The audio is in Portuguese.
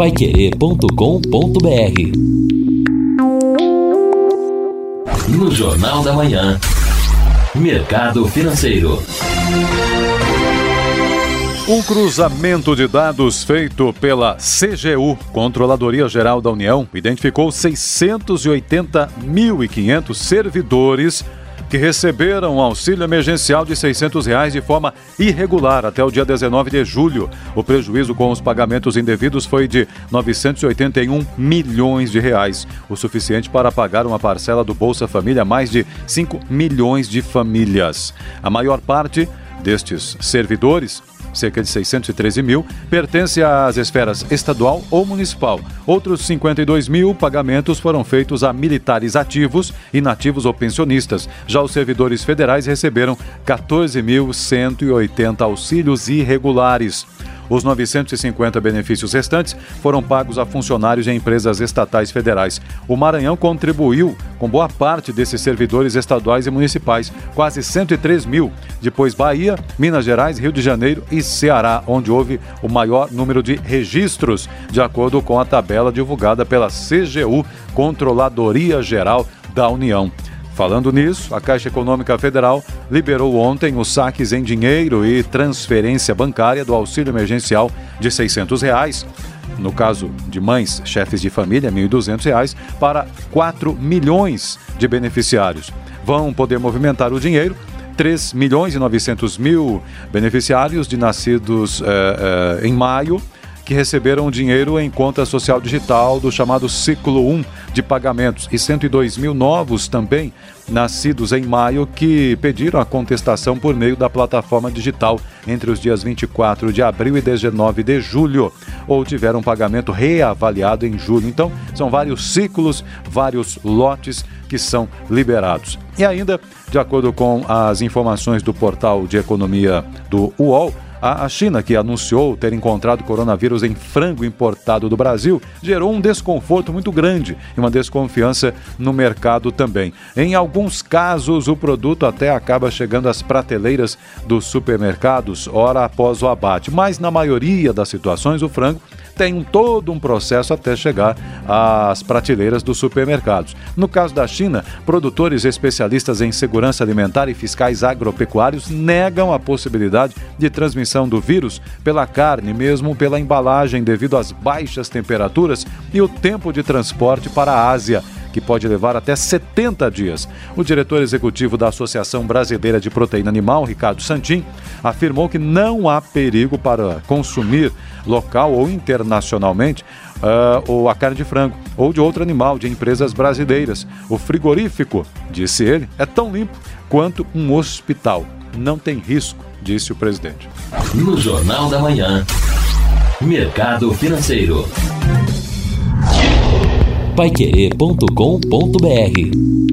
paiquerê.com.br No Jornal da Manhã, Mercado Financeiro. Um cruzamento de dados feito pela CGU, Controladoria Geral da União, identificou 680.500 servidores que receberam auxílio emergencial de 600 reais de forma irregular até o dia 19 de julho. O prejuízo com os pagamentos indevidos foi de 981 milhões de reais, o suficiente para pagar uma parcela do Bolsa Família a mais de 5 milhões de famílias. A maior parte destes servidores cerca de 613 mil, pertence às esferas estadual ou municipal. Outros 52 mil pagamentos foram feitos a militares ativos, inativos ou pensionistas. Já os servidores federais receberam 14.180 auxílios irregulares. Os 950 benefícios restantes foram pagos a funcionários e empresas estatais federais. O Maranhão contribuiu com boa parte desses servidores estaduais e municipais, quase 103 mil. Depois Bahia, Minas Gerais, Rio de Janeiro e Ceará, onde houve o maior número de registros, de acordo com a tabela divulgada pela CGU, Controladoria Geral da União. Falando nisso, a Caixa Econômica Federal liberou ontem os saques em dinheiro e transferência bancária do auxílio emergencial de 600 reais, no caso de mães, chefes de família, R$ 1.200, para 4 milhões de beneficiários. Vão poder movimentar o dinheiro 3 milhões e 900 mil beneficiários de nascidos eh, eh, em maio que receberam dinheiro em conta social digital do chamado ciclo 1 de pagamentos e 102 mil novos também nascidos em maio que pediram a contestação por meio da plataforma digital entre os dias 24 de abril e 19 de julho ou tiveram pagamento reavaliado em julho. Então, são vários ciclos, vários lotes que são liberados. E ainda, de acordo com as informações do portal de economia do UOL, a China, que anunciou ter encontrado coronavírus em frango importado do Brasil, gerou um desconforto muito grande e uma desconfiança no mercado também. Em alguns casos, o produto até acaba chegando às prateleiras dos supermercados hora após o abate, mas na maioria das situações, o frango tem um, todo um processo até chegar às prateleiras dos supermercados. No caso da China, produtores especialistas em segurança alimentar e fiscais agropecuários negam a possibilidade de transmissão do vírus pela carne, mesmo pela embalagem, devido às baixas temperaturas e o tempo de transporte para a Ásia que pode levar até 70 dias. O diretor executivo da Associação Brasileira de Proteína Animal, Ricardo Santin, afirmou que não há perigo para consumir local ou internacionalmente uh, ou a carne de frango ou de outro animal de empresas brasileiras. O frigorífico, disse ele, é tão limpo quanto um hospital. Não tem risco, disse o presidente. No Jornal da Manhã, Mercado Financeiro paiquerê.com.br